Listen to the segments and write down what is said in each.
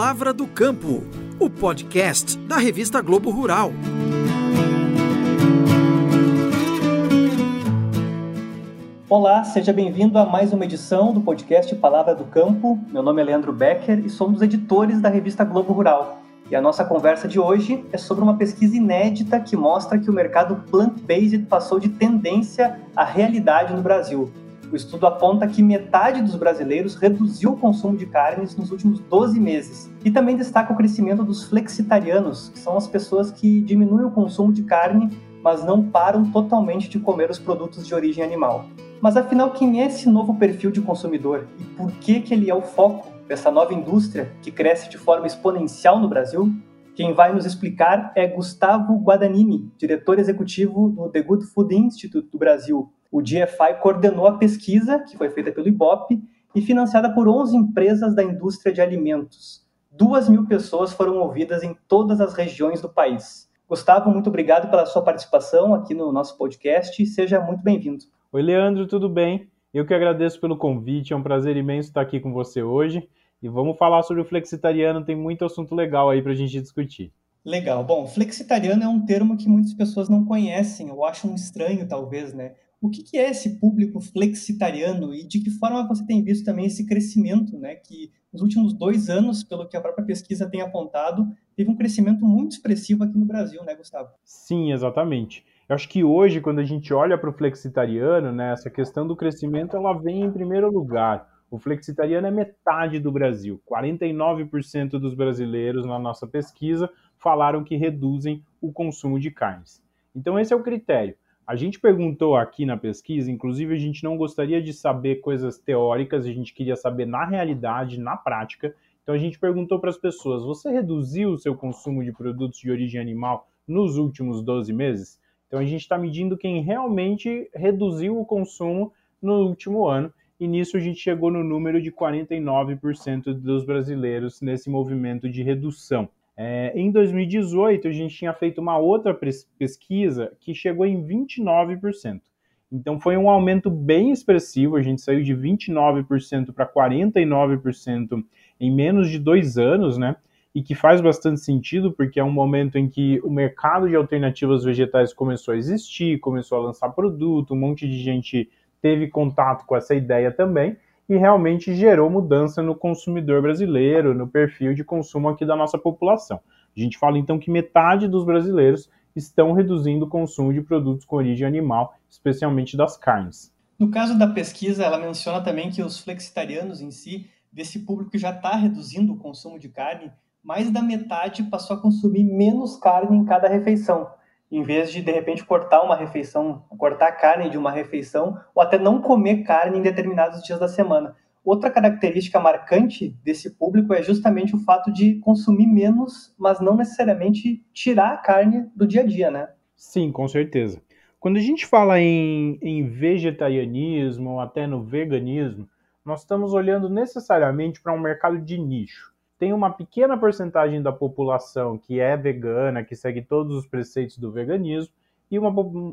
Palavra do Campo, o podcast da revista Globo Rural. Olá, seja bem-vindo a mais uma edição do podcast Palavra do Campo. Meu nome é Leandro Becker e somos editores da revista Globo Rural. E a nossa conversa de hoje é sobre uma pesquisa inédita que mostra que o mercado plant-based passou de tendência à realidade no Brasil. O estudo aponta que metade dos brasileiros reduziu o consumo de carnes nos últimos 12 meses. E também destaca o crescimento dos flexitarianos, que são as pessoas que diminuem o consumo de carne, mas não param totalmente de comer os produtos de origem animal. Mas afinal, quem é esse novo perfil de consumidor e por que, que ele é o foco dessa nova indústria que cresce de forma exponencial no Brasil? Quem vai nos explicar é Gustavo Guadagnini, diretor executivo do The Good Food Institute do Brasil, o GFI coordenou a pesquisa, que foi feita pelo IBOP, e financiada por 11 empresas da indústria de alimentos. Duas mil pessoas foram ouvidas em todas as regiões do país. Gustavo, muito obrigado pela sua participação aqui no nosso podcast. Seja muito bem-vindo. Oi, Leandro, tudo bem? Eu que agradeço pelo convite, é um prazer imenso estar aqui com você hoje. E vamos falar sobre o flexitariano, tem muito assunto legal aí para a gente discutir. Legal. Bom, flexitariano é um termo que muitas pessoas não conhecem ou acham estranho, talvez, né? O que, que, é esse público flexitariano e de que forma você tem visto também esse crescimento, né? Que nos últimos dois anos, pelo que a própria pesquisa tem apontado, teve um crescimento muito expressivo aqui no Brasil, né, Gustavo? Sim, exatamente. Eu acho que hoje, quando a gente olha para o flexitariano, né, essa questão do crescimento, ela vem em primeiro lugar. O flexitariano é metade do Brasil. 49% dos brasileiros na nossa pesquisa falaram que reduzem o consumo de carnes. Então esse é o critério. A gente perguntou aqui na pesquisa, inclusive a gente não gostaria de saber coisas teóricas, a gente queria saber na realidade, na prática. Então a gente perguntou para as pessoas: você reduziu o seu consumo de produtos de origem animal nos últimos 12 meses? Então a gente está medindo quem realmente reduziu o consumo no último ano, e nisso a gente chegou no número de 49% dos brasileiros nesse movimento de redução. É, em 2018, a gente tinha feito uma outra pesquisa que chegou em 29%. Então foi um aumento bem expressivo, a gente saiu de 29% para 49% em menos de dois anos, né? E que faz bastante sentido, porque é um momento em que o mercado de alternativas vegetais começou a existir, começou a lançar produto, um monte de gente teve contato com essa ideia também, e realmente gerou mudança no consumidor brasileiro, no perfil de consumo aqui da nossa população. A gente fala então que metade dos brasileiros estão reduzindo o consumo de produtos com origem animal, especialmente das carnes. No caso da pesquisa, ela menciona também que os flexitarianos em si, desse público que já está reduzindo o consumo de carne, mais da metade passou a consumir menos carne em cada refeição em vez de de repente cortar uma refeição, cortar carne de uma refeição, ou até não comer carne em determinados dias da semana. Outra característica marcante desse público é justamente o fato de consumir menos, mas não necessariamente tirar a carne do dia a dia, né? Sim, com certeza. Quando a gente fala em, em vegetarianismo ou até no veganismo, nós estamos olhando necessariamente para um mercado de nicho tem uma pequena porcentagem da população que é vegana, que segue todos os preceitos do veganismo, e uma,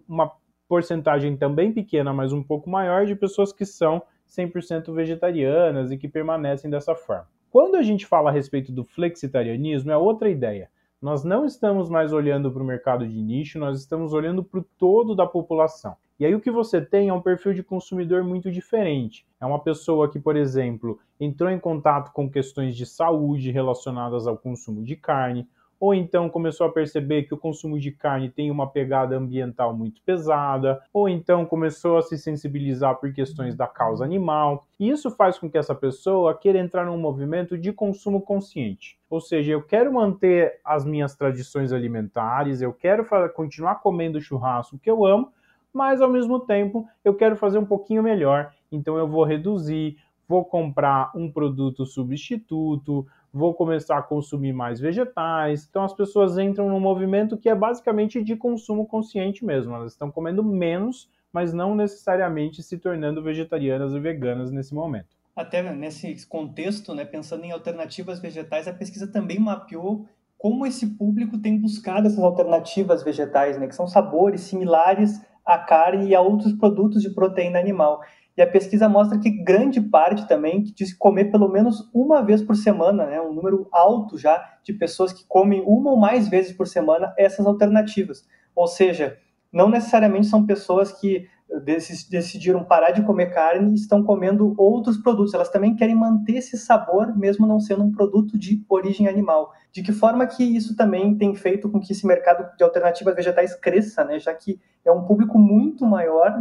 uma porcentagem também pequena, mas um pouco maior, de pessoas que são 100% vegetarianas e que permanecem dessa forma. Quando a gente fala a respeito do flexitarianismo, é outra ideia. Nós não estamos mais olhando para o mercado de nicho, nós estamos olhando para o todo da população. E aí o que você tem é um perfil de consumidor muito diferente. É uma pessoa que, por exemplo, entrou em contato com questões de saúde relacionadas ao consumo de carne, ou então começou a perceber que o consumo de carne tem uma pegada ambiental muito pesada, ou então começou a se sensibilizar por questões da causa animal. E isso faz com que essa pessoa queira entrar num movimento de consumo consciente. Ou seja, eu quero manter as minhas tradições alimentares, eu quero continuar comendo churrasco que eu amo, mas ao mesmo tempo eu quero fazer um pouquinho melhor, então eu vou reduzir, vou comprar um produto substituto, vou começar a consumir mais vegetais. Então as pessoas entram num movimento que é basicamente de consumo consciente mesmo, elas estão comendo menos, mas não necessariamente se tornando vegetarianas e veganas nesse momento. Até nesse contexto, né, pensando em alternativas vegetais, a pesquisa também mapeou como esse público tem buscado essas alternativas vegetais, né, que são sabores similares à carne e a outros produtos de proteína animal. E a pesquisa mostra que grande parte também diz comer pelo menos uma vez por semana, né, um número alto já de pessoas que comem uma ou mais vezes por semana essas alternativas. Ou seja, não necessariamente são pessoas que decidiram parar de comer carne e estão comendo outros produtos. Elas também querem manter esse sabor, mesmo não sendo um produto de origem animal. De que forma que isso também tem feito com que esse mercado de alternativas vegetais cresça, né? Já que é um público muito maior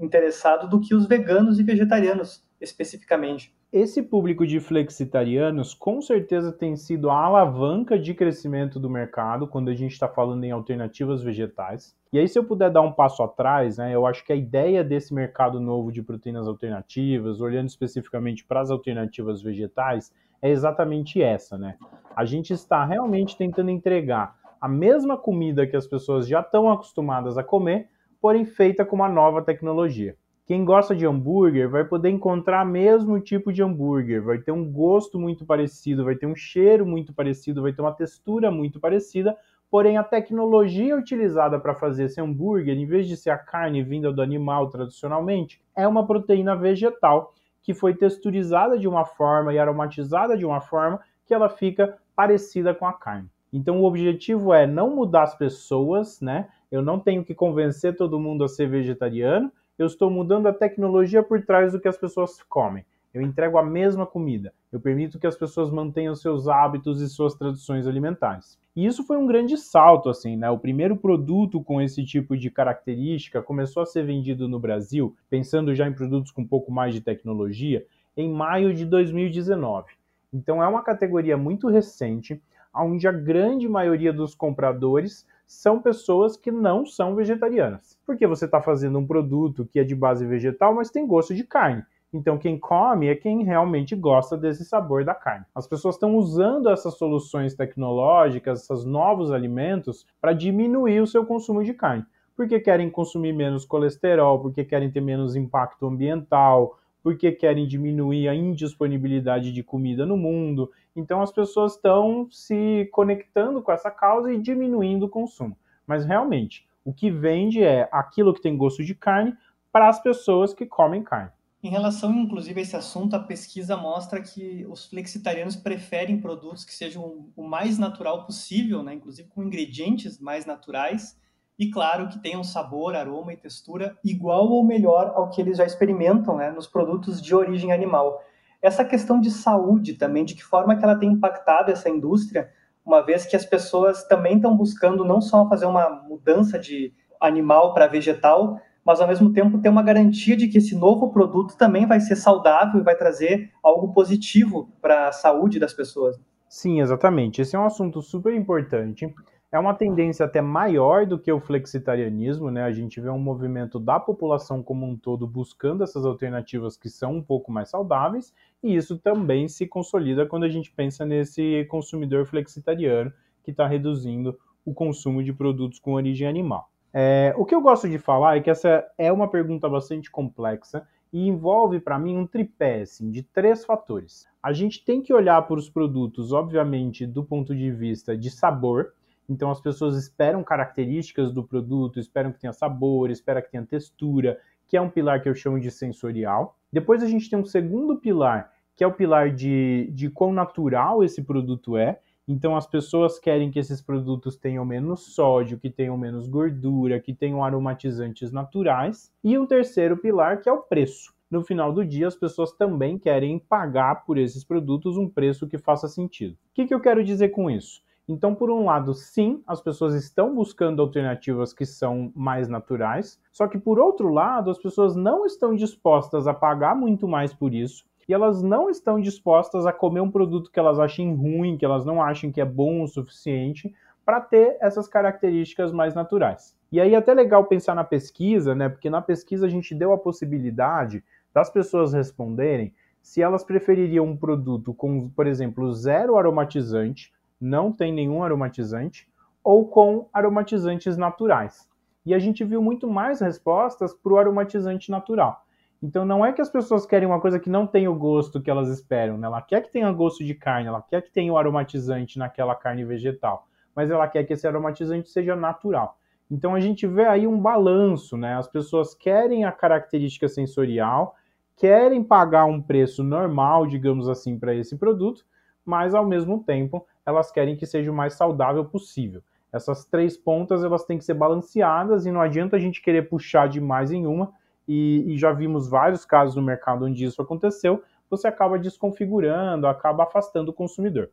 interessado do que os veganos e vegetarianos especificamente. Esse público de flexitarianos com certeza tem sido a alavanca de crescimento do mercado quando a gente está falando em alternativas vegetais. E aí, se eu puder dar um passo atrás, né, eu acho que a ideia desse mercado novo de proteínas alternativas, olhando especificamente para as alternativas vegetais, é exatamente essa, né? A gente está realmente tentando entregar a mesma comida que as pessoas já estão acostumadas a comer, porém feita com uma nova tecnologia. Quem gosta de hambúrguer vai poder encontrar o mesmo tipo de hambúrguer, vai ter um gosto muito parecido, vai ter um cheiro muito parecido, vai ter uma textura muito parecida, porém a tecnologia utilizada para fazer esse hambúrguer, em vez de ser a carne vinda do animal tradicionalmente, é uma proteína vegetal que foi texturizada de uma forma e aromatizada de uma forma que ela fica parecida com a carne. Então o objetivo é não mudar as pessoas, né? Eu não tenho que convencer todo mundo a ser vegetariano, eu estou mudando a tecnologia por trás do que as pessoas comem. Eu entrego a mesma comida. Eu permito que as pessoas mantenham seus hábitos e suas tradições alimentares. E isso foi um grande salto, assim, né? O primeiro produto com esse tipo de característica começou a ser vendido no Brasil, pensando já em produtos com um pouco mais de tecnologia, em maio de 2019. Então é uma categoria muito recente, onde a grande maioria dos compradores são pessoas que não são vegetarianas. Porque você está fazendo um produto que é de base vegetal, mas tem gosto de carne. Então, quem come é quem realmente gosta desse sabor da carne. As pessoas estão usando essas soluções tecnológicas, esses novos alimentos, para diminuir o seu consumo de carne. Porque querem consumir menos colesterol, porque querem ter menos impacto ambiental, porque querem diminuir a indisponibilidade de comida no mundo. Então as pessoas estão se conectando com essa causa e diminuindo o consumo. Mas realmente, o que vende é aquilo que tem gosto de carne para as pessoas que comem carne. Em relação, inclusive, a esse assunto, a pesquisa mostra que os flexitarianos preferem produtos que sejam o mais natural possível, né? inclusive com ingredientes mais naturais, e claro que tenham sabor, aroma e textura igual ou melhor ao que eles já experimentam né, nos produtos de origem animal. Essa questão de saúde também, de que forma que ela tem impactado essa indústria, uma vez que as pessoas também estão buscando não só fazer uma mudança de animal para vegetal, mas ao mesmo tempo ter uma garantia de que esse novo produto também vai ser saudável e vai trazer algo positivo para a saúde das pessoas. Sim, exatamente. Esse é um assunto super importante é uma tendência até maior do que o flexitarianismo, né? A gente vê um movimento da população como um todo buscando essas alternativas que são um pouco mais saudáveis, e isso também se consolida quando a gente pensa nesse consumidor flexitariano que está reduzindo o consumo de produtos com origem animal. É, o que eu gosto de falar é que essa é uma pergunta bastante complexa e envolve para mim um tripé assim, de três fatores. A gente tem que olhar para os produtos, obviamente, do ponto de vista de sabor, então as pessoas esperam características do produto, esperam que tenha sabor, esperam que tenha textura, que é um pilar que eu chamo de sensorial. Depois a gente tem um segundo pilar, que é o pilar de, de quão natural esse produto é. Então as pessoas querem que esses produtos tenham menos sódio, que tenham menos gordura, que tenham aromatizantes naturais. E um terceiro pilar, que é o preço. No final do dia, as pessoas também querem pagar por esses produtos um preço que faça sentido. O que, que eu quero dizer com isso? Então, por um lado, sim, as pessoas estão buscando alternativas que são mais naturais, só que por outro lado, as pessoas não estão dispostas a pagar muito mais por isso e elas não estão dispostas a comer um produto que elas achem ruim, que elas não achem que é bom o suficiente para ter essas características mais naturais. E aí é até legal pensar na pesquisa, né? Porque na pesquisa a gente deu a possibilidade das pessoas responderem se elas prefeririam um produto com, por exemplo, zero aromatizante não tem nenhum aromatizante, ou com aromatizantes naturais. E a gente viu muito mais respostas para o aromatizante natural. Então não é que as pessoas querem uma coisa que não tem o gosto que elas esperam, né? Ela quer que tenha gosto de carne, ela quer que tenha o aromatizante naquela carne vegetal, mas ela quer que esse aromatizante seja natural. Então a gente vê aí um balanço, né? As pessoas querem a característica sensorial, querem pagar um preço normal, digamos assim, para esse produto, mas ao mesmo tempo elas querem que seja o mais saudável possível. Essas três pontas elas têm que ser balanceadas e não adianta a gente querer puxar demais em uma. E, e já vimos vários casos no mercado onde isso aconteceu. Você acaba desconfigurando, acaba afastando o consumidor.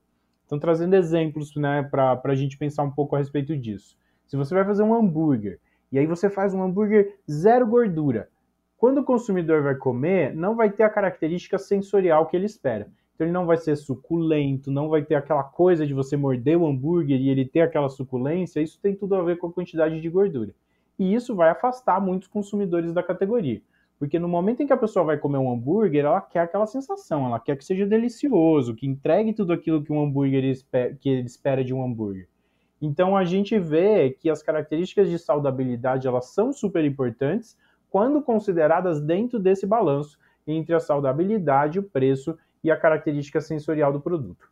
Então, trazendo exemplos né, para a gente pensar um pouco a respeito disso. Se você vai fazer um hambúrguer e aí você faz um hambúrguer zero gordura, quando o consumidor vai comer, não vai ter a característica sensorial que ele espera. Então ele não vai ser suculento, não vai ter aquela coisa de você morder o hambúrguer e ele ter aquela suculência. Isso tem tudo a ver com a quantidade de gordura. E isso vai afastar muitos consumidores da categoria. Porque no momento em que a pessoa vai comer um hambúrguer, ela quer aquela sensação, ela quer que seja delicioso, que entregue tudo aquilo que um hambúrguer espera, que ele espera de um hambúrguer. Então a gente vê que as características de saudabilidade elas são super importantes quando consideradas dentro desse balanço entre a saudabilidade, o preço e a característica sensorial do produto.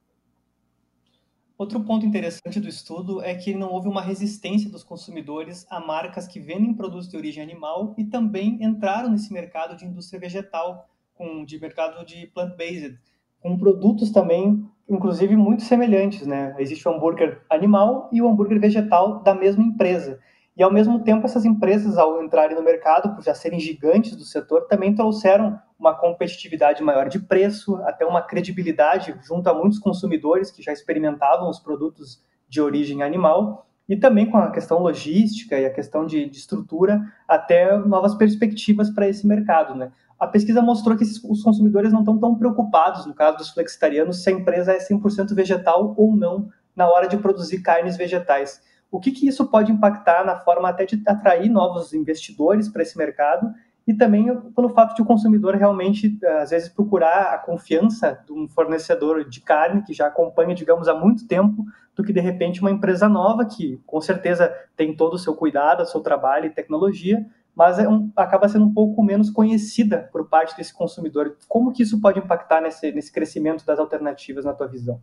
Outro ponto interessante do estudo é que não houve uma resistência dos consumidores a marcas que vendem produtos de origem animal e também entraram nesse mercado de indústria vegetal, com, de mercado de plant-based, com produtos também, inclusive, muito semelhantes. Né? Existe o hambúrguer animal e o hambúrguer vegetal da mesma empresa. E, ao mesmo tempo, essas empresas, ao entrarem no mercado, por já serem gigantes do setor, também trouxeram uma competitividade maior de preço, até uma credibilidade junto a muitos consumidores que já experimentavam os produtos de origem animal, e também com a questão logística e a questão de, de estrutura, até novas perspectivas para esse mercado. Né? A pesquisa mostrou que os consumidores não estão tão preocupados, no caso dos flexitarianos, se a empresa é 100% vegetal ou não na hora de produzir carnes vegetais o que, que isso pode impactar na forma até de atrair novos investidores para esse mercado e também pelo fato de o consumidor realmente, às vezes, procurar a confiança de um fornecedor de carne que já acompanha, digamos, há muito tempo, do que, de repente, uma empresa nova que, com certeza, tem todo o seu cuidado, o seu trabalho e tecnologia, mas é um, acaba sendo um pouco menos conhecida por parte desse consumidor. Como que isso pode impactar nesse, nesse crescimento das alternativas, na tua visão?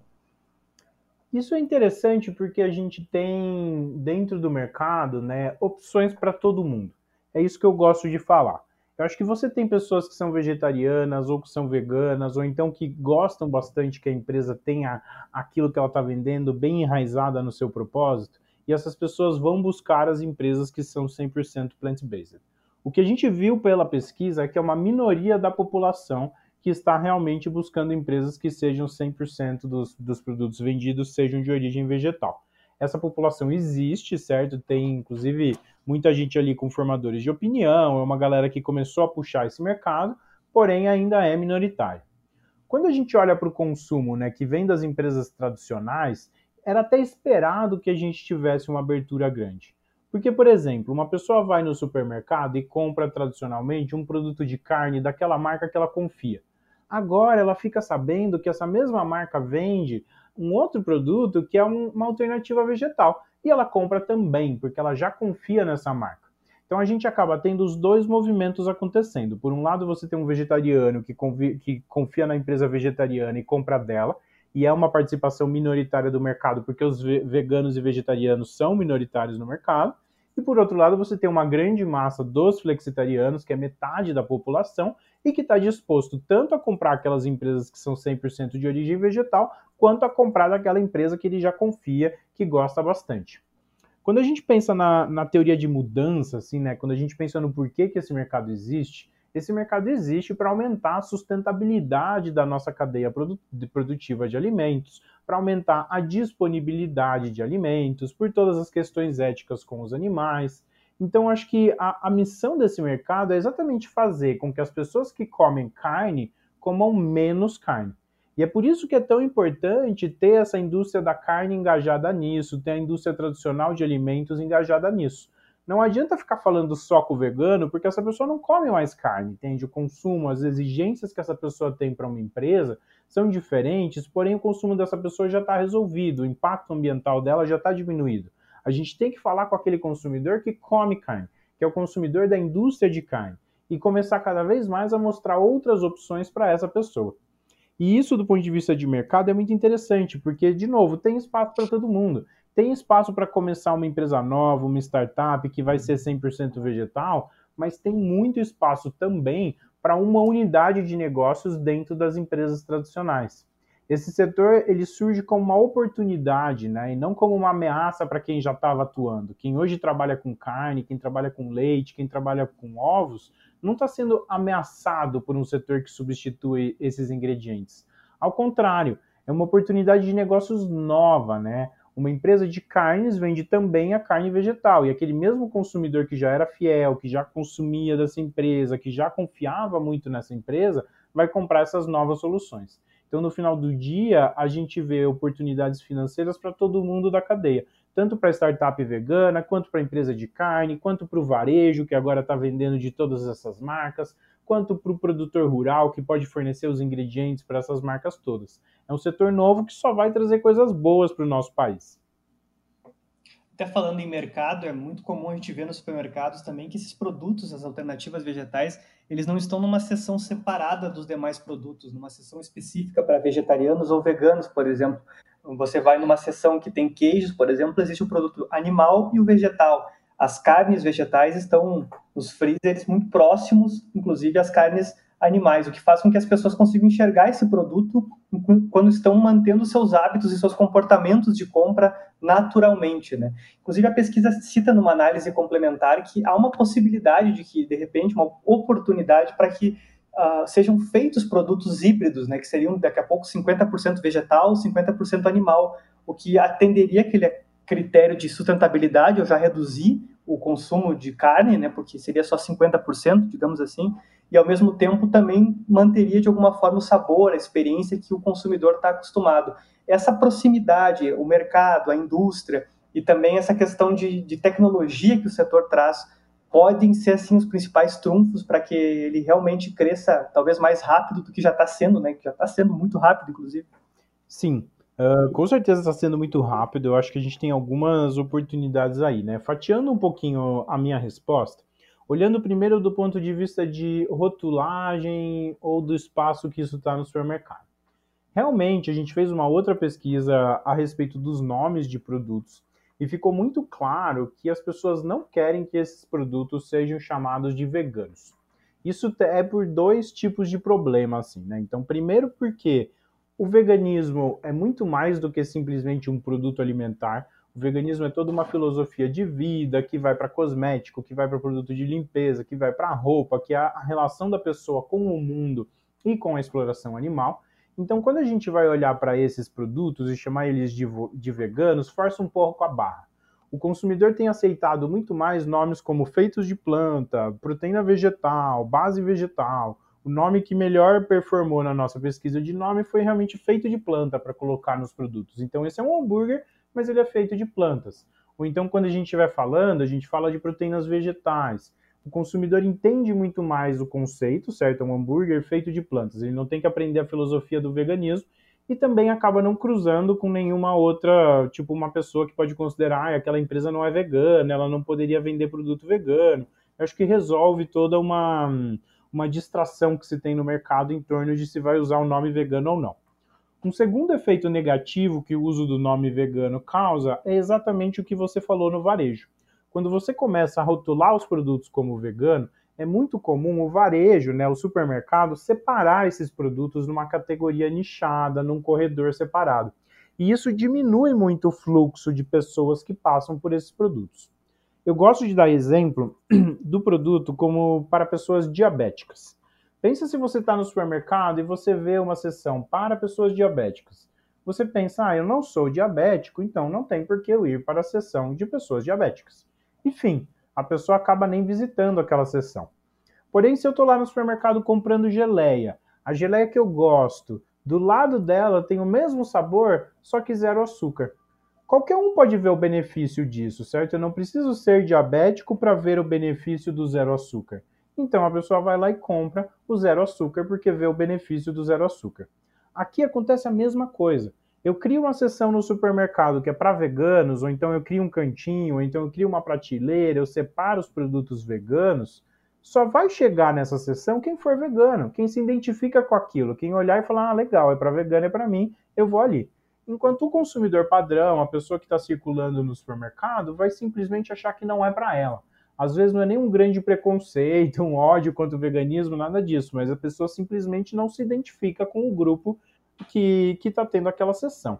Isso é interessante porque a gente tem dentro do mercado né, opções para todo mundo. É isso que eu gosto de falar. Eu acho que você tem pessoas que são vegetarianas ou que são veganas, ou então que gostam bastante que a empresa tenha aquilo que ela está vendendo bem enraizada no seu propósito, e essas pessoas vão buscar as empresas que são 100% plant-based. O que a gente viu pela pesquisa é que é uma minoria da população que está realmente buscando empresas que sejam 100% dos, dos produtos vendidos sejam de origem vegetal. Essa população existe, certo? Tem, inclusive, muita gente ali com formadores de opinião, é uma galera que começou a puxar esse mercado, porém ainda é minoritário. Quando a gente olha para o consumo, né, que vem das empresas tradicionais, era até esperado que a gente tivesse uma abertura grande. Porque, por exemplo, uma pessoa vai no supermercado e compra tradicionalmente um produto de carne daquela marca que ela confia. Agora ela fica sabendo que essa mesma marca vende um outro produto que é uma alternativa vegetal. E ela compra também, porque ela já confia nessa marca. Então a gente acaba tendo os dois movimentos acontecendo. Por um lado, você tem um vegetariano que, que confia na empresa vegetariana e compra dela, e é uma participação minoritária do mercado, porque os veganos e vegetarianos são minoritários no mercado. E por outro lado, você tem uma grande massa dos flexitarianos, que é metade da população, e que está disposto tanto a comprar aquelas empresas que são 100% de origem vegetal, quanto a comprar daquela empresa que ele já confia, que gosta bastante. Quando a gente pensa na, na teoria de mudança, assim, né, quando a gente pensa no porquê que esse mercado existe, esse mercado existe para aumentar a sustentabilidade da nossa cadeia produtiva de alimentos, para aumentar a disponibilidade de alimentos, por todas as questões éticas com os animais. Então, acho que a, a missão desse mercado é exatamente fazer com que as pessoas que comem carne comam menos carne. E é por isso que é tão importante ter essa indústria da carne engajada nisso, ter a indústria tradicional de alimentos engajada nisso. Não adianta ficar falando só com o vegano, porque essa pessoa não come mais carne, entende? O consumo, as exigências que essa pessoa tem para uma empresa são diferentes, porém o consumo dessa pessoa já está resolvido, o impacto ambiental dela já está diminuído. A gente tem que falar com aquele consumidor que come carne, que é o consumidor da indústria de carne, e começar cada vez mais a mostrar outras opções para essa pessoa. E isso, do ponto de vista de mercado, é muito interessante, porque, de novo, tem espaço para todo mundo. Tem espaço para começar uma empresa nova, uma startup que vai ser 100% vegetal, mas tem muito espaço também para uma unidade de negócios dentro das empresas tradicionais. Esse setor ele surge como uma oportunidade, né, e não como uma ameaça para quem já estava atuando. Quem hoje trabalha com carne, quem trabalha com leite, quem trabalha com ovos, não está sendo ameaçado por um setor que substitui esses ingredientes. Ao contrário, é uma oportunidade de negócios nova, né? Uma empresa de carnes vende também a carne vegetal e aquele mesmo consumidor que já era fiel, que já consumia dessa empresa, que já confiava muito nessa empresa, vai comprar essas novas soluções. Então, no final do dia, a gente vê oportunidades financeiras para todo mundo da cadeia, tanto para a startup vegana, quanto para a empresa de carne, quanto para o varejo, que agora está vendendo de todas essas marcas, quanto para o produtor rural, que pode fornecer os ingredientes para essas marcas todas. É um setor novo que só vai trazer coisas boas para o nosso país. Até falando em mercado, é muito comum a gente ver nos supermercados também que esses produtos, as alternativas vegetais, eles não estão numa seção separada dos demais produtos, numa seção específica para vegetarianos ou veganos, por exemplo. Você vai numa seção que tem queijos, por exemplo, existe o produto animal e o vegetal as carnes vegetais estão nos freezers muito próximos, inclusive as carnes animais, o que faz com que as pessoas consigam enxergar esse produto quando estão mantendo seus hábitos e seus comportamentos de compra naturalmente, né? Inclusive a pesquisa cita numa análise complementar que há uma possibilidade de que de repente uma oportunidade para que uh, sejam feitos produtos híbridos, né? Que seriam daqui a pouco 50% vegetal, 50% animal, o que atenderia aquele critério de sustentabilidade, eu já reduzi o consumo de carne, né, porque seria só 50%, digamos assim, e ao mesmo tempo também manteria de alguma forma o sabor, a experiência que o consumidor está acostumado. Essa proximidade, o mercado, a indústria e também essa questão de, de tecnologia que o setor traz podem ser assim os principais trunfos para que ele realmente cresça talvez mais rápido do que já está sendo, né? Que já está sendo muito rápido, inclusive. Sim, Uh, com certeza está sendo muito rápido. Eu acho que a gente tem algumas oportunidades aí, né? Fatiando um pouquinho a minha resposta, olhando primeiro do ponto de vista de rotulagem ou do espaço que isso está no supermercado. Realmente, a gente fez uma outra pesquisa a respeito dos nomes de produtos e ficou muito claro que as pessoas não querem que esses produtos sejam chamados de veganos. Isso é por dois tipos de problema, assim, né? Então, primeiro porque o veganismo é muito mais do que simplesmente um produto alimentar. O veganismo é toda uma filosofia de vida que vai para cosmético, que vai para produto de limpeza, que vai para roupa, que é a relação da pessoa com o mundo e com a exploração animal. Então, quando a gente vai olhar para esses produtos e chamar eles de, de veganos, força um pouco a barra. O consumidor tem aceitado muito mais nomes como feitos de planta, proteína vegetal, base vegetal, o nome que melhor performou na nossa pesquisa de nome foi realmente feito de planta para colocar nos produtos. Então, esse é um hambúrguer, mas ele é feito de plantas. Ou então, quando a gente estiver falando, a gente fala de proteínas vegetais. O consumidor entende muito mais o conceito, certo? É um hambúrguer feito de plantas. Ele não tem que aprender a filosofia do veganismo e também acaba não cruzando com nenhuma outra, tipo uma pessoa que pode considerar ah, aquela empresa não é vegana, ela não poderia vender produto vegano. Eu acho que resolve toda uma uma distração que se tem no mercado em torno de se vai usar o nome vegano ou não. Um segundo efeito negativo que o uso do nome vegano causa é exatamente o que você falou no varejo. Quando você começa a rotular os produtos como vegano, é muito comum o varejo, né, o supermercado, separar esses produtos numa categoria nichada, num corredor separado. E isso diminui muito o fluxo de pessoas que passam por esses produtos. Eu gosto de dar exemplo do produto como para pessoas diabéticas. Pensa se você está no supermercado e você vê uma seção para pessoas diabéticas. Você pensa, ah, eu não sou diabético, então não tem por que eu ir para a seção de pessoas diabéticas. Enfim, a pessoa acaba nem visitando aquela seção. Porém, se eu estou lá no supermercado comprando geleia, a geleia que eu gosto, do lado dela tem o mesmo sabor, só que zero açúcar. Qualquer um pode ver o benefício disso, certo? Eu não preciso ser diabético para ver o benefício do zero açúcar. Então a pessoa vai lá e compra o zero açúcar porque vê o benefício do zero açúcar. Aqui acontece a mesma coisa. Eu crio uma seção no supermercado que é para veganos, ou então eu crio um cantinho, ou então eu crio uma prateleira, eu separo os produtos veganos. Só vai chegar nessa seção quem for vegano, quem se identifica com aquilo, quem olhar e falar: ah, legal, é para vegano, é para mim, eu vou ali. Enquanto o consumidor padrão, a pessoa que está circulando no supermercado, vai simplesmente achar que não é para ela. Às vezes não é nem um grande preconceito, um ódio contra o veganismo, nada disso, mas a pessoa simplesmente não se identifica com o grupo que está tendo aquela sessão.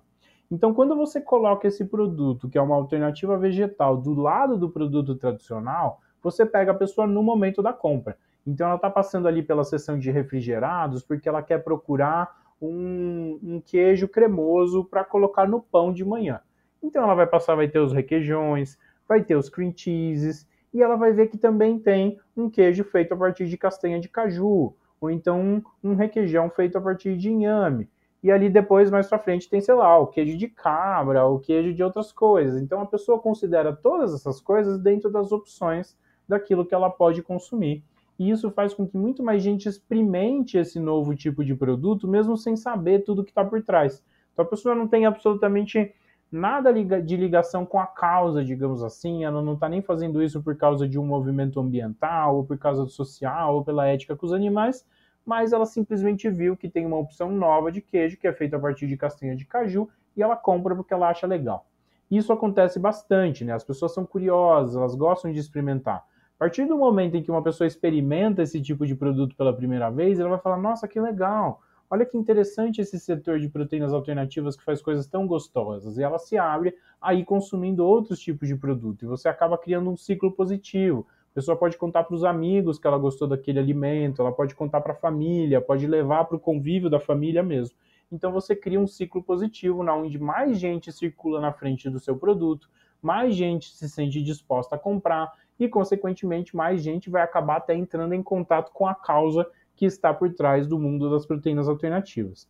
Então, quando você coloca esse produto, que é uma alternativa vegetal, do lado do produto tradicional, você pega a pessoa no momento da compra. Então, ela está passando ali pela seção de refrigerados porque ela quer procurar um, um queijo cremoso para colocar no pão de manhã. Então, ela vai passar, vai ter os requeijões, vai ter os cream cheeses, e ela vai ver que também tem um queijo feito a partir de castanha de caju, ou então um, requeijão feito a partir de inhame. E ali depois, mais para frente, tem, sei lá, o queijo de cabra, o queijo de outras coisas. Então a pessoa considera todas essas coisas dentro das opções daquilo que ela pode consumir. E isso faz com que muito mais gente experimente esse novo tipo de produto, mesmo sem saber tudo que está por trás. Então a pessoa não tem absolutamente nada de ligação com a causa, digamos assim. Ela não está nem fazendo isso por causa de um movimento ambiental, ou por causa do social, ou pela ética com os animais, mas ela simplesmente viu que tem uma opção nova de queijo que é feito a partir de castanha de caju e ela compra porque ela acha legal. Isso acontece bastante, né? As pessoas são curiosas, elas gostam de experimentar. A partir do momento em que uma pessoa experimenta esse tipo de produto pela primeira vez, ela vai falar: "Nossa, que legal! Olha que interessante esse setor de proteínas alternativas que faz coisas tão gostosas". E ela se abre aí consumindo outros tipos de produto e você acaba criando um ciclo positivo a pessoa pode contar para os amigos que ela gostou daquele alimento, ela pode contar para a família, pode levar para o convívio da família mesmo. Então você cria um ciclo positivo na onde mais gente circula na frente do seu produto, mais gente se sente disposta a comprar e, consequentemente, mais gente vai acabar até entrando em contato com a causa que está por trás do mundo das proteínas alternativas.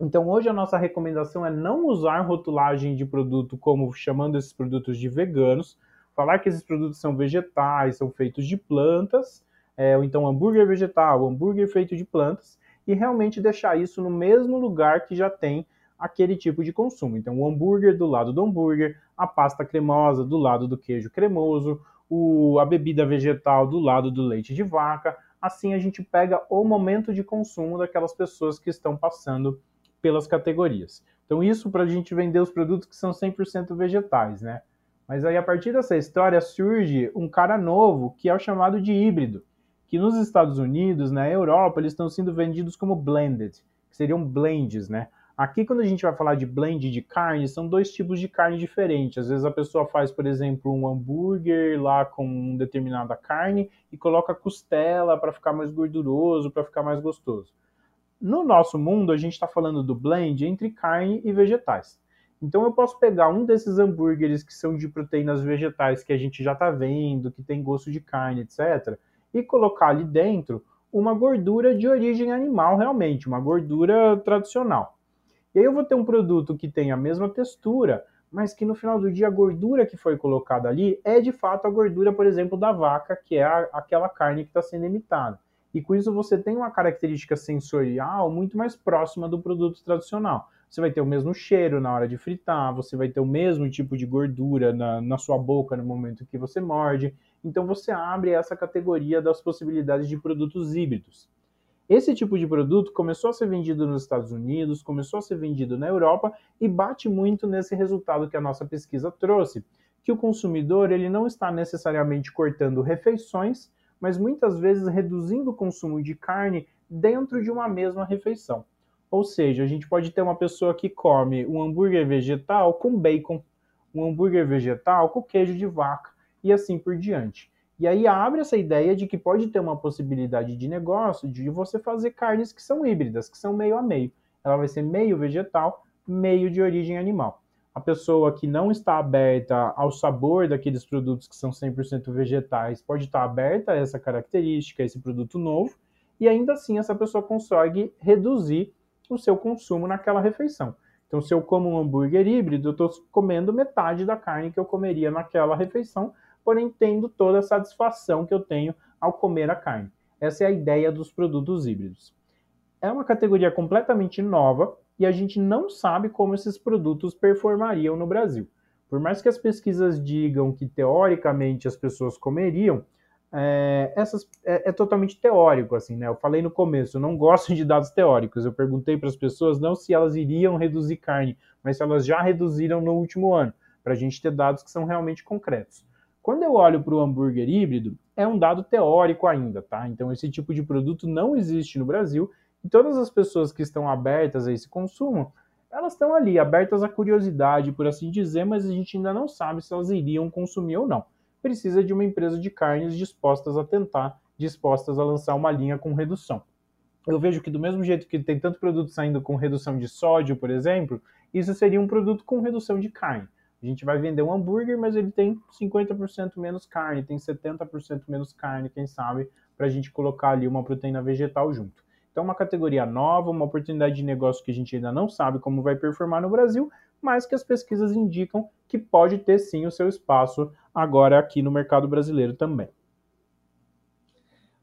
Então, hoje a nossa recomendação é não usar rotulagem de produto como chamando esses produtos de veganos, falar que esses produtos são vegetais, são feitos de plantas, é, ou então hambúrguer vegetal, hambúrguer feito de plantas, e realmente deixar isso no mesmo lugar que já tem aquele tipo de consumo. Então, o hambúrguer do lado do hambúrguer, a pasta cremosa do lado do queijo cremoso, o, a bebida vegetal do lado do leite de vaca. Assim, a gente pega o momento de consumo daquelas pessoas que estão passando pelas categorias. Então, isso para a gente vender os produtos que são 100% vegetais, né? Mas aí, a partir dessa história, surge um cara novo, que é o chamado de híbrido, que nos Estados Unidos, na Europa, eles estão sendo vendidos como blended, que seriam blends, né? Aqui, quando a gente vai falar de blend de carne, são dois tipos de carne diferentes. Às vezes a pessoa faz, por exemplo, um hambúrguer lá com determinada carne e coloca costela para ficar mais gorduroso, para ficar mais gostoso. No nosso mundo, a gente está falando do blend entre carne e vegetais. Então eu posso pegar um desses hambúrgueres que são de proteínas vegetais que a gente já está vendo, que tem gosto de carne, etc., e colocar ali dentro uma gordura de origem animal realmente, uma gordura tradicional. E aí eu vou ter um produto que tem a mesma textura, mas que no final do dia a gordura que foi colocada ali é de fato a gordura, por exemplo, da vaca, que é a, aquela carne que está sendo imitada. E com isso você tem uma característica sensorial muito mais próxima do produto tradicional você vai ter o mesmo cheiro na hora de fritar, você vai ter o mesmo tipo de gordura na, na sua boca no momento que você morde. Então você abre essa categoria das possibilidades de produtos híbridos. Esse tipo de produto começou a ser vendido nos Estados Unidos, começou a ser vendido na Europa e bate muito nesse resultado que a nossa pesquisa trouxe, que o consumidor ele não está necessariamente cortando refeições, mas muitas vezes reduzindo o consumo de carne dentro de uma mesma refeição. Ou seja, a gente pode ter uma pessoa que come um hambúrguer vegetal com bacon, um hambúrguer vegetal com queijo de vaca e assim por diante. E aí abre essa ideia de que pode ter uma possibilidade de negócio de você fazer carnes que são híbridas, que são meio a meio. Ela vai ser meio vegetal, meio de origem animal. A pessoa que não está aberta ao sabor daqueles produtos que são 100% vegetais pode estar aberta a essa característica, a esse produto novo, e ainda assim essa pessoa consegue reduzir o seu consumo naquela refeição. Então, se eu como um hambúrguer híbrido, eu estou comendo metade da carne que eu comeria naquela refeição, porém tendo toda a satisfação que eu tenho ao comer a carne. Essa é a ideia dos produtos híbridos. É uma categoria completamente nova e a gente não sabe como esses produtos performariam no Brasil. Por mais que as pesquisas digam que teoricamente as pessoas comeriam, é, essas, é, é, totalmente teórico, assim, né? Eu falei no começo, eu não gosto de dados teóricos. Eu perguntei para as pessoas não se elas iriam reduzir carne, mas se elas já reduziram no último ano, para a gente ter dados que são realmente concretos. Quando eu olho para o hambúrguer híbrido, é um dado teórico ainda, tá? Então esse tipo de produto não existe no Brasil e todas as pessoas que estão abertas a esse consumo, elas estão ali, abertas à curiosidade, por assim dizer, mas a gente ainda não sabe se elas iriam consumir ou não. Precisa de uma empresa de carnes dispostas a tentar, dispostas a lançar uma linha com redução. Eu vejo que do mesmo jeito que tem tanto produto saindo com redução de sódio, por exemplo, isso seria um produto com redução de carne. A gente vai vender um hambúrguer, mas ele tem 50% menos carne, tem 70% menos carne, quem sabe, para a gente colocar ali uma proteína vegetal junto. Então, uma categoria nova, uma oportunidade de negócio que a gente ainda não sabe como vai performar no Brasil, mas que as pesquisas indicam que pode ter sim o seu espaço agora aqui no mercado brasileiro também.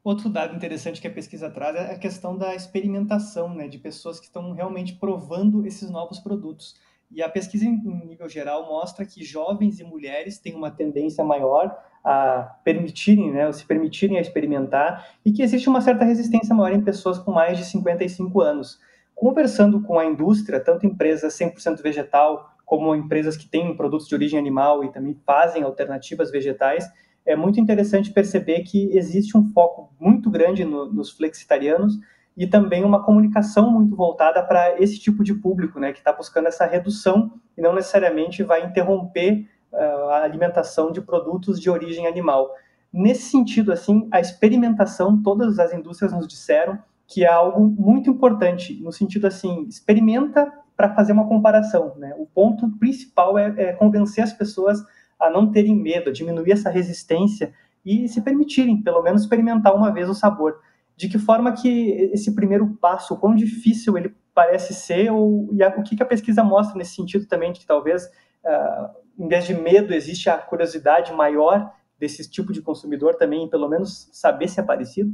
Outro dado interessante que a pesquisa traz é a questão da experimentação, né, de pessoas que estão realmente provando esses novos produtos. E a pesquisa, em nível geral, mostra que jovens e mulheres têm uma tendência maior a permitirem, né, se permitirem a experimentar, e que existe uma certa resistência maior em pessoas com mais de 55 anos. Conversando com a indústria, tanto empresas 100% vegetal, como empresas que têm produtos de origem animal e também fazem alternativas vegetais, é muito interessante perceber que existe um foco muito grande no, nos flexitarianos e também uma comunicação muito voltada para esse tipo de público, né, que está buscando essa redução e não necessariamente vai interromper uh, a alimentação de produtos de origem animal. Nesse sentido, assim, a experimentação, todas as indústrias nos disseram que é algo muito importante, no sentido assim, experimenta para fazer uma comparação, né? O ponto principal é, é convencer as pessoas a não terem medo, a diminuir essa resistência e se permitirem, pelo menos, experimentar uma vez o sabor de que forma que esse primeiro passo, quão difícil ele parece ser, ou, e a, o que, que, a pesquisa mostra nesse sentido também, de que talvez, uh, em vez de medo, existe a curiosidade maior desse tipo de consumidor também, pelo menos saber se é parecido?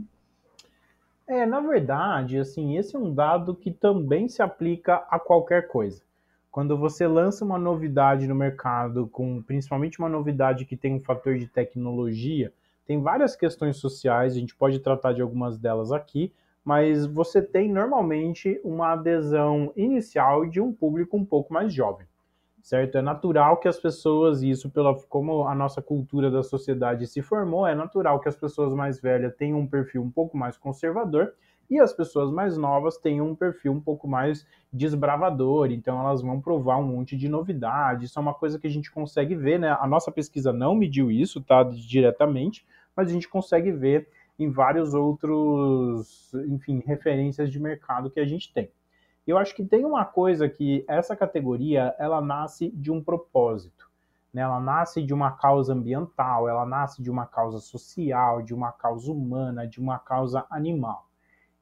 É, na verdade, assim, esse é um dado que também se aplica a qualquer coisa. Quando você lança uma novidade no mercado, com principalmente uma novidade que tem um fator de tecnologia, tem várias questões sociais, a gente pode tratar de algumas delas aqui, mas você tem normalmente uma adesão inicial de um público um pouco mais jovem, certo? É natural que as pessoas, isso pela como a nossa cultura da sociedade se formou, é natural que as pessoas mais velhas tenham um perfil um pouco mais conservador e as pessoas mais novas tenham um perfil um pouco mais desbravador, então elas vão provar um monte de novidade. Isso é uma coisa que a gente consegue ver, né? A nossa pesquisa não mediu isso, tá? Diretamente, mas a gente consegue ver em vários outros, enfim, referências de mercado que a gente tem. Eu acho que tem uma coisa que essa categoria, ela nasce de um propósito, né? Ela nasce de uma causa ambiental, ela nasce de uma causa social, de uma causa humana, de uma causa animal.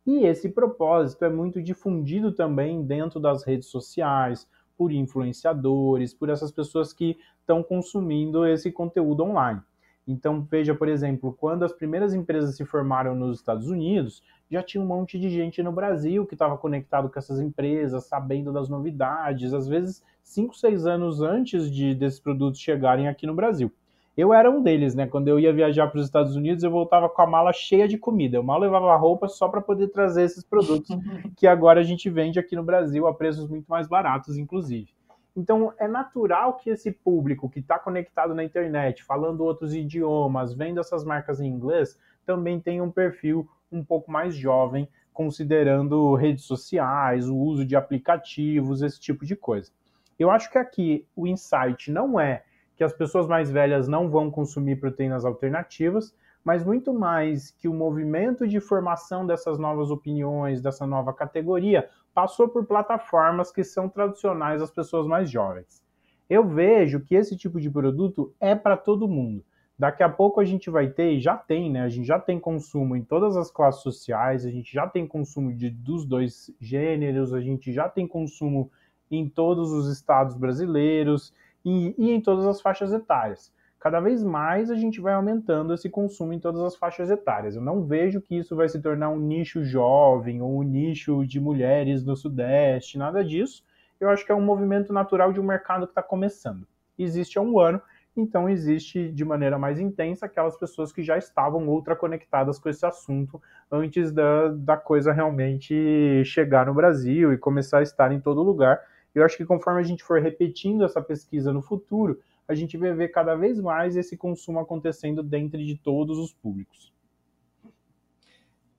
E esse propósito é muito difundido também dentro das redes sociais, por influenciadores, por essas pessoas que estão consumindo esse conteúdo online. Então, veja, por exemplo, quando as primeiras empresas se formaram nos Estados Unidos, já tinha um monte de gente no Brasil que estava conectado com essas empresas, sabendo das novidades, às vezes cinco, seis anos antes de desses produtos chegarem aqui no Brasil. Eu era um deles, né? Quando eu ia viajar para os Estados Unidos, eu voltava com a mala cheia de comida. Eu mal levava roupa só para poder trazer esses produtos que agora a gente vende aqui no Brasil a preços muito mais baratos, inclusive. Então, é natural que esse público que está conectado na internet, falando outros idiomas, vendo essas marcas em inglês, também tenha um perfil um pouco mais jovem, considerando redes sociais, o uso de aplicativos, esse tipo de coisa. Eu acho que aqui o insight não é que as pessoas mais velhas não vão consumir proteínas alternativas, mas muito mais que o movimento de formação dessas novas opiniões, dessa nova categoria, passou por plataformas que são tradicionais às pessoas mais jovens. Eu vejo que esse tipo de produto é para todo mundo. Daqui a pouco a gente vai ter, e já tem, né? A gente já tem consumo em todas as classes sociais, a gente já tem consumo de, dos dois gêneros, a gente já tem consumo em todos os estados brasileiros e, e em todas as faixas etárias cada vez mais a gente vai aumentando esse consumo em todas as faixas etárias. Eu não vejo que isso vai se tornar um nicho jovem ou um nicho de mulheres no Sudeste, nada disso. Eu acho que é um movimento natural de um mercado que está começando. Existe há um ano, então existe de maneira mais intensa aquelas pessoas que já estavam ultra conectadas com esse assunto antes da, da coisa realmente chegar no Brasil e começar a estar em todo lugar. Eu acho que conforme a gente for repetindo essa pesquisa no futuro, a gente vai ver cada vez mais esse consumo acontecendo dentro de todos os públicos.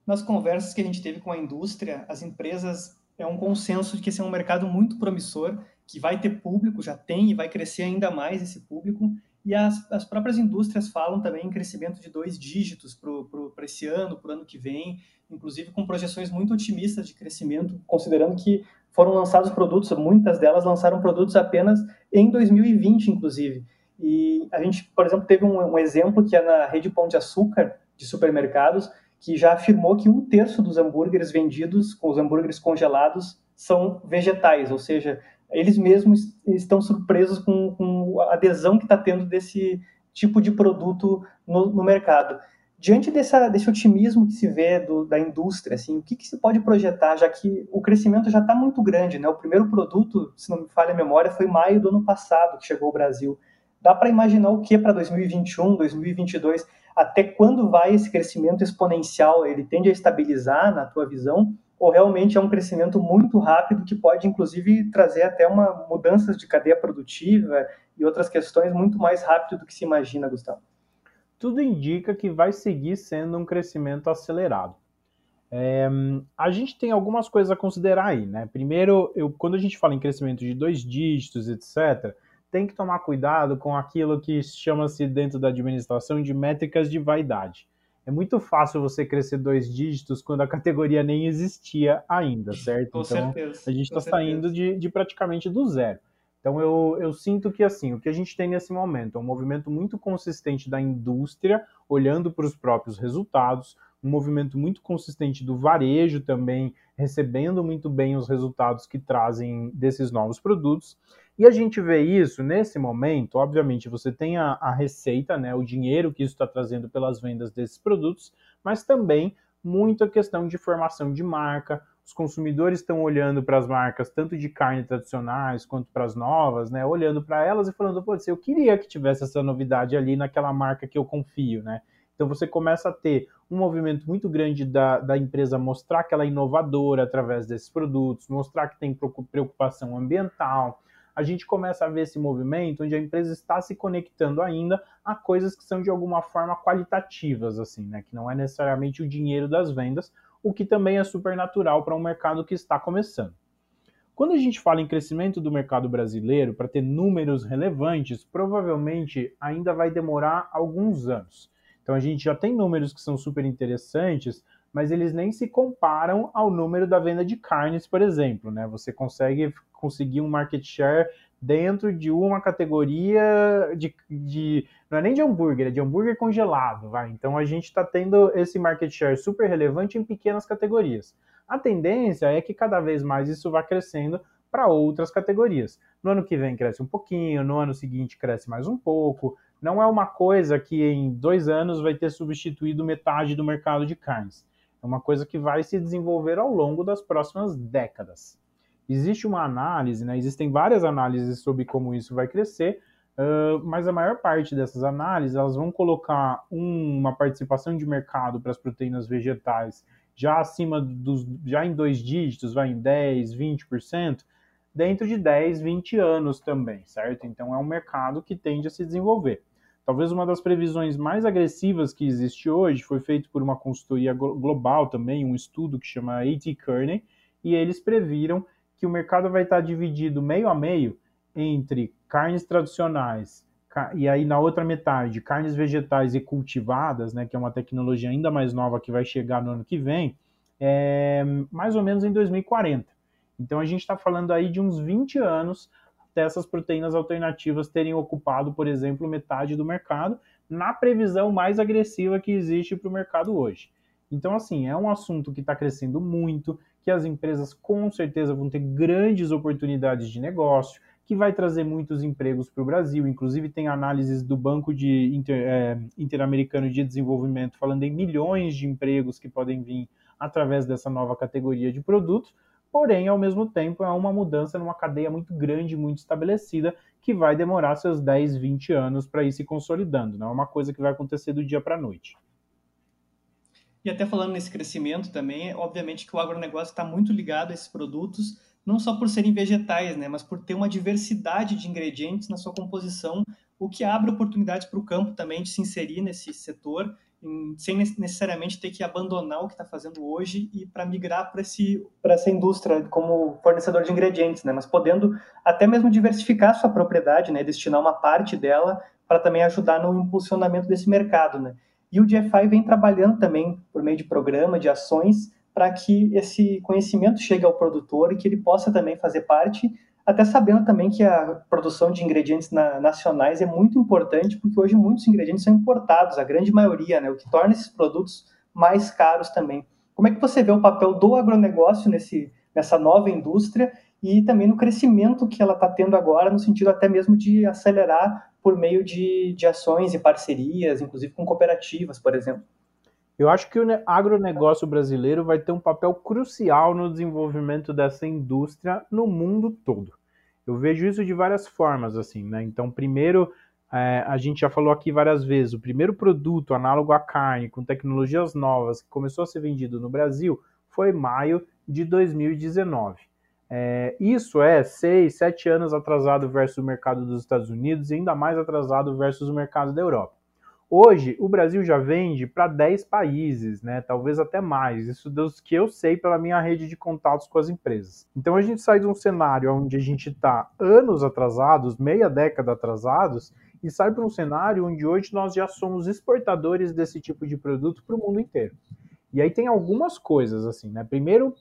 Nas conversas que a gente teve com a indústria, as empresas é um consenso de que esse é um mercado muito promissor, que vai ter público, já tem e vai crescer ainda mais esse público. E as, as próprias indústrias falam também em crescimento de dois dígitos para esse ano, para o ano que vem, inclusive com projeções muito otimistas de crescimento, considerando que foram lançados produtos, muitas delas lançaram produtos apenas em 2020, inclusive. E a gente, por exemplo, teve um, um exemplo que é na rede Pão de Açúcar de supermercados, que já afirmou que um terço dos hambúrgueres vendidos, com os hambúrgueres congelados, são vegetais, ou seja, eles mesmos estão surpresos com, com a adesão que está tendo desse tipo de produto no, no mercado. Diante dessa, desse otimismo que se vê do, da indústria, assim, o que, que, se pode projetar, já que o crescimento já está muito grande, né? O primeiro produto, se não me falha a memória, foi maio do ano passado que chegou ao Brasil. Dá para imaginar o que para 2021, 2022? Até quando vai esse crescimento exponencial? Ele tende a estabilizar, na tua visão? Ou realmente é um crescimento muito rápido que pode, inclusive, trazer até uma mudanças de cadeia produtiva e outras questões muito mais rápido do que se imagina, Gustavo? Tudo indica que vai seguir sendo um crescimento acelerado. É, a gente tem algumas coisas a considerar aí, né? Primeiro, eu, quando a gente fala em crescimento de dois dígitos, etc., tem que tomar cuidado com aquilo que chama-se dentro da administração de métricas de vaidade. É muito fácil você crescer dois dígitos quando a categoria nem existia ainda, certo? Com então, certeza, a gente está saindo de, de, praticamente do zero. Então, eu, eu sinto que, assim, o que a gente tem nesse momento é um movimento muito consistente da indústria, olhando para os próprios resultados, um movimento muito consistente do varejo também, recebendo muito bem os resultados que trazem desses novos produtos. E a gente vê isso nesse momento, obviamente, você tem a, a receita, né, o dinheiro que isso está trazendo pelas vendas desses produtos, mas também muita questão de formação de marca. Os consumidores estão olhando para as marcas, tanto de carne tradicionais quanto para as novas, né? Olhando para elas e falando, pô, eu queria que tivesse essa novidade ali naquela marca que eu confio, né? Então você começa a ter um movimento muito grande da, da empresa mostrar que ela é inovadora através desses produtos, mostrar que tem preocupação ambiental, a gente começa a ver esse movimento onde a empresa está se conectando ainda a coisas que são de alguma forma qualitativas, assim, né? Que não é necessariamente o dinheiro das vendas, o que também é super natural para um mercado que está começando. Quando a gente fala em crescimento do mercado brasileiro, para ter números relevantes, provavelmente ainda vai demorar alguns anos. Então a gente já tem números que são super interessantes, mas eles nem se comparam ao número da venda de carnes, por exemplo. Né? Você consegue conseguir um market share dentro de uma categoria de, de, não é nem de hambúrguer, é de hambúrguer congelado, vai. Então a gente está tendo esse market share super relevante em pequenas categorias. A tendência é que cada vez mais isso vá crescendo para outras categorias. No ano que vem cresce um pouquinho, no ano seguinte cresce mais um pouco. Não é uma coisa que em dois anos vai ter substituído metade do mercado de carnes. É uma coisa que vai se desenvolver ao longo das próximas décadas. Existe uma análise, né? existem várias análises sobre como isso vai crescer, uh, mas a maior parte dessas análises elas vão colocar um, uma participação de mercado para as proteínas vegetais já acima dos, já em dois dígitos, vai em 10, 20%, dentro de 10, 20 anos também, certo? Então é um mercado que tende a se desenvolver. Talvez uma das previsões mais agressivas que existe hoje foi feito por uma consultoria global também, um estudo que chama A.T. Kearney, e eles previram que o mercado vai estar dividido meio a meio entre carnes tradicionais e aí na outra metade carnes vegetais e cultivadas, né, que é uma tecnologia ainda mais nova que vai chegar no ano que vem, é, mais ou menos em 2040. Então a gente está falando aí de uns 20 anos até essas proteínas alternativas terem ocupado, por exemplo, metade do mercado, na previsão mais agressiva que existe para o mercado hoje. Então, assim, é um assunto que está crescendo muito, que as empresas com certeza vão ter grandes oportunidades de negócio, que vai trazer muitos empregos para o Brasil. Inclusive, tem análises do Banco de Inter, é, Interamericano de Desenvolvimento falando em milhões de empregos que podem vir através dessa nova categoria de produtos. Porém, ao mesmo tempo, é uma mudança numa cadeia muito grande, muito estabelecida, que vai demorar seus 10, 20 anos para ir se consolidando. Não é uma coisa que vai acontecer do dia para a noite. E até falando nesse crescimento também, obviamente que o agronegócio está muito ligado a esses produtos, não só por serem vegetais, né, mas por ter uma diversidade de ingredientes na sua composição, o que abre oportunidades para o campo também de se inserir nesse setor, em, sem necessariamente ter que abandonar o que está fazendo hoje e para migrar para essa indústria como fornecedor de ingredientes, né, mas podendo até mesmo diversificar sua propriedade, né, destinar uma parte dela para também ajudar no impulsionamento desse mercado, né. E o GFI vem trabalhando também por meio de programa, de ações, para que esse conhecimento chegue ao produtor e que ele possa também fazer parte, até sabendo também que a produção de ingredientes na, nacionais é muito importante, porque hoje muitos ingredientes são importados, a grande maioria, né, o que torna esses produtos mais caros também. Como é que você vê o papel do agronegócio nesse, nessa nova indústria e também no crescimento que ela está tendo agora, no sentido até mesmo de acelerar por meio de, de ações e parcerias, inclusive com cooperativas, por exemplo? Eu acho que o agronegócio brasileiro vai ter um papel crucial no desenvolvimento dessa indústria no mundo todo. Eu vejo isso de várias formas, assim, né? Então, primeiro, é, a gente já falou aqui várias vezes, o primeiro produto análogo à carne, com tecnologias novas, que começou a ser vendido no Brasil, foi maio de 2019. É, isso é seis, sete anos atrasado versus o mercado dos Estados Unidos e ainda mais atrasado versus o mercado da Europa. Hoje, o Brasil já vende para 10 países, né? talvez até mais, isso dos que eu sei pela minha rede de contatos com as empresas. Então a gente sai de um cenário onde a gente está anos atrasados, meia década atrasados, e sai para um cenário onde hoje nós já somos exportadores desse tipo de produto para o mundo inteiro. E aí tem algumas coisas assim, né? Primeiro,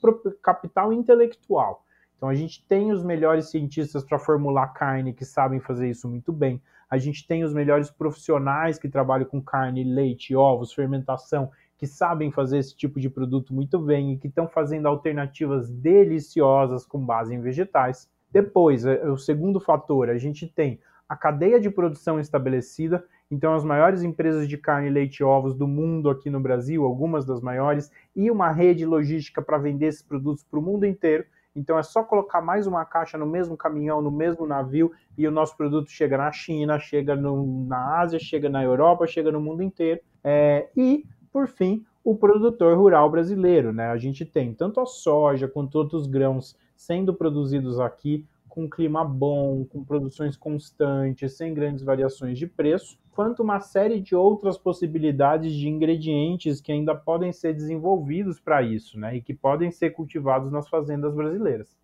capital intelectual. Então a gente tem os melhores cientistas para formular carne que sabem fazer isso muito bem. A gente tem os melhores profissionais que trabalham com carne, leite, ovos, fermentação, que sabem fazer esse tipo de produto muito bem e que estão fazendo alternativas deliciosas com base em vegetais. Depois, é, o segundo fator, a gente tem a cadeia de produção estabelecida. Então, as maiores empresas de carne, leite e ovos do mundo aqui no Brasil, algumas das maiores, e uma rede logística para vender esses produtos para o mundo inteiro. Então é só colocar mais uma caixa no mesmo caminhão, no mesmo navio, e o nosso produto chega na China, chega no, na Ásia, chega na Europa, chega no mundo inteiro. É, e, por fim, o produtor rural brasileiro. Né? A gente tem tanto a soja quanto outros grãos sendo produzidos aqui com clima bom, com produções constantes, sem grandes variações de preço, quanto uma série de outras possibilidades de ingredientes que ainda podem ser desenvolvidos para isso, né, e que podem ser cultivados nas fazendas brasileiras.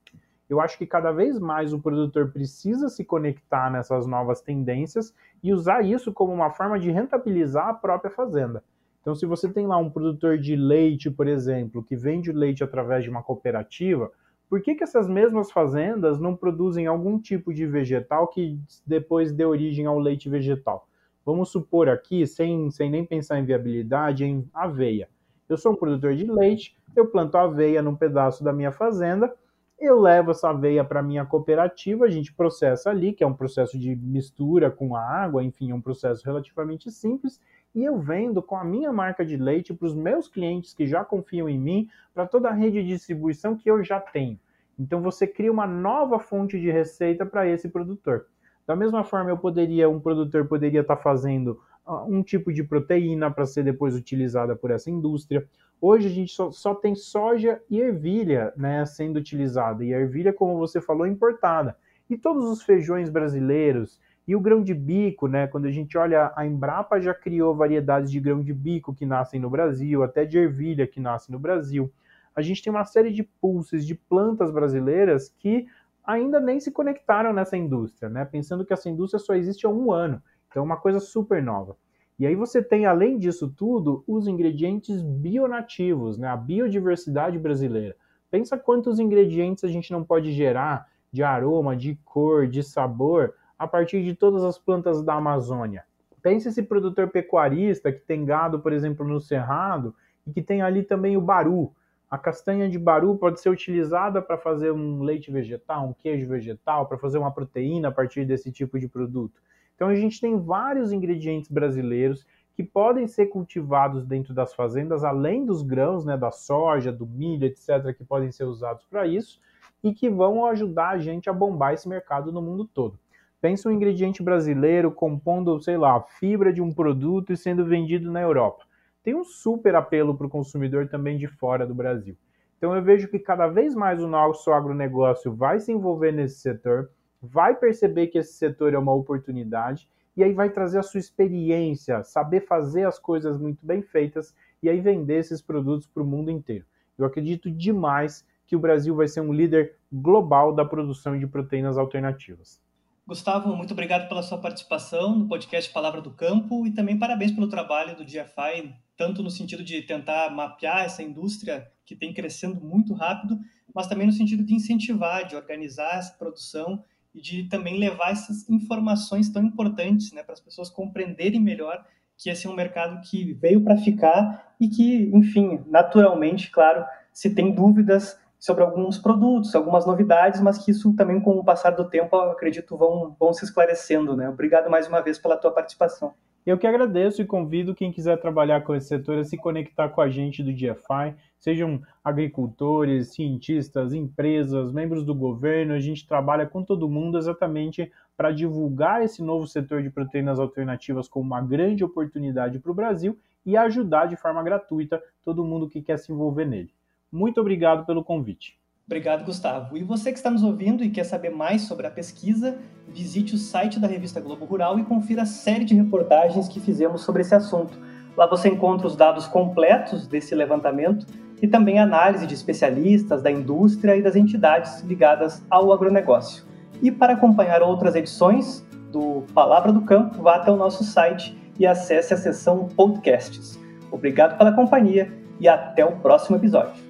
Eu acho que cada vez mais o produtor precisa se conectar nessas novas tendências e usar isso como uma forma de rentabilizar a própria fazenda. Então, se você tem lá um produtor de leite, por exemplo, que vende leite através de uma cooperativa, por que, que essas mesmas fazendas não produzem algum tipo de vegetal que depois dê origem ao leite vegetal? Vamos supor aqui, sem, sem nem pensar em viabilidade, em aveia. Eu sou um produtor de leite, eu planto aveia num pedaço da minha fazenda, eu levo essa aveia para minha cooperativa, a gente processa ali, que é um processo de mistura com a água, enfim, é um processo relativamente simples, e eu vendo com a minha marca de leite para os meus clientes que já confiam em mim, para toda a rede de distribuição que eu já tenho. Então você cria uma nova fonte de receita para esse produtor. Da mesma forma, eu poderia, um produtor poderia estar tá fazendo uh, um tipo de proteína para ser depois utilizada por essa indústria. Hoje a gente só, só tem soja e ervilha né, sendo utilizada, e a ervilha, como você falou, é importada. E todos os feijões brasileiros, e o grão de bico, né? Quando a gente olha, a Embrapa já criou variedades de grão de bico que nascem no Brasil, até de ervilha que nasce no Brasil. A gente tem uma série de pulses de plantas brasileiras que ainda nem se conectaram nessa indústria, né? Pensando que essa indústria só existe há um ano. Então é uma coisa super nova. E aí você tem, além disso tudo, os ingredientes bionativos, né? A biodiversidade brasileira. Pensa quantos ingredientes a gente não pode gerar de aroma, de cor, de sabor a partir de todas as plantas da Amazônia. Pense esse produtor pecuarista que tem gado, por exemplo, no Cerrado e que tem ali também o baru. A castanha de baru pode ser utilizada para fazer um leite vegetal, um queijo vegetal, para fazer uma proteína a partir desse tipo de produto. Então a gente tem vários ingredientes brasileiros que podem ser cultivados dentro das fazendas, além dos grãos, né, da soja, do milho, etc., que podem ser usados para isso e que vão ajudar a gente a bombar esse mercado no mundo todo. Pensa um ingrediente brasileiro compondo, sei lá, a fibra de um produto e sendo vendido na Europa. Tem um super apelo para o consumidor também de fora do Brasil. Então eu vejo que cada vez mais o nosso agronegócio vai se envolver nesse setor, vai perceber que esse setor é uma oportunidade e aí vai trazer a sua experiência, saber fazer as coisas muito bem feitas e aí vender esses produtos para o mundo inteiro. Eu acredito demais que o Brasil vai ser um líder global da produção de proteínas alternativas. Gustavo, muito obrigado pela sua participação no podcast Palavra do Campo e também parabéns pelo trabalho do GFI, tanto no sentido de tentar mapear essa indústria que tem crescendo muito rápido, mas também no sentido de incentivar, de organizar essa produção e de também levar essas informações tão importantes né, para as pessoas compreenderem melhor que esse é um mercado que veio para ficar e que, enfim, naturalmente, claro, se tem dúvidas sobre alguns produtos, algumas novidades, mas que isso também, com o passar do tempo, acredito, vão, vão se esclarecendo. Né? Obrigado mais uma vez pela tua participação. Eu que agradeço e convido quem quiser trabalhar com esse setor a se conectar com a gente do GFI, sejam agricultores, cientistas, empresas, membros do governo, a gente trabalha com todo mundo exatamente para divulgar esse novo setor de proteínas alternativas como uma grande oportunidade para o Brasil e ajudar de forma gratuita todo mundo que quer se envolver nele. Muito obrigado pelo convite. Obrigado, Gustavo. E você que está nos ouvindo e quer saber mais sobre a pesquisa, visite o site da revista Globo Rural e confira a série de reportagens que fizemos sobre esse assunto. Lá você encontra os dados completos desse levantamento e também análise de especialistas da indústria e das entidades ligadas ao agronegócio. E para acompanhar outras edições do Palavra do Campo, vá até o nosso site e acesse a seção Podcasts. Obrigado pela companhia e até o próximo episódio.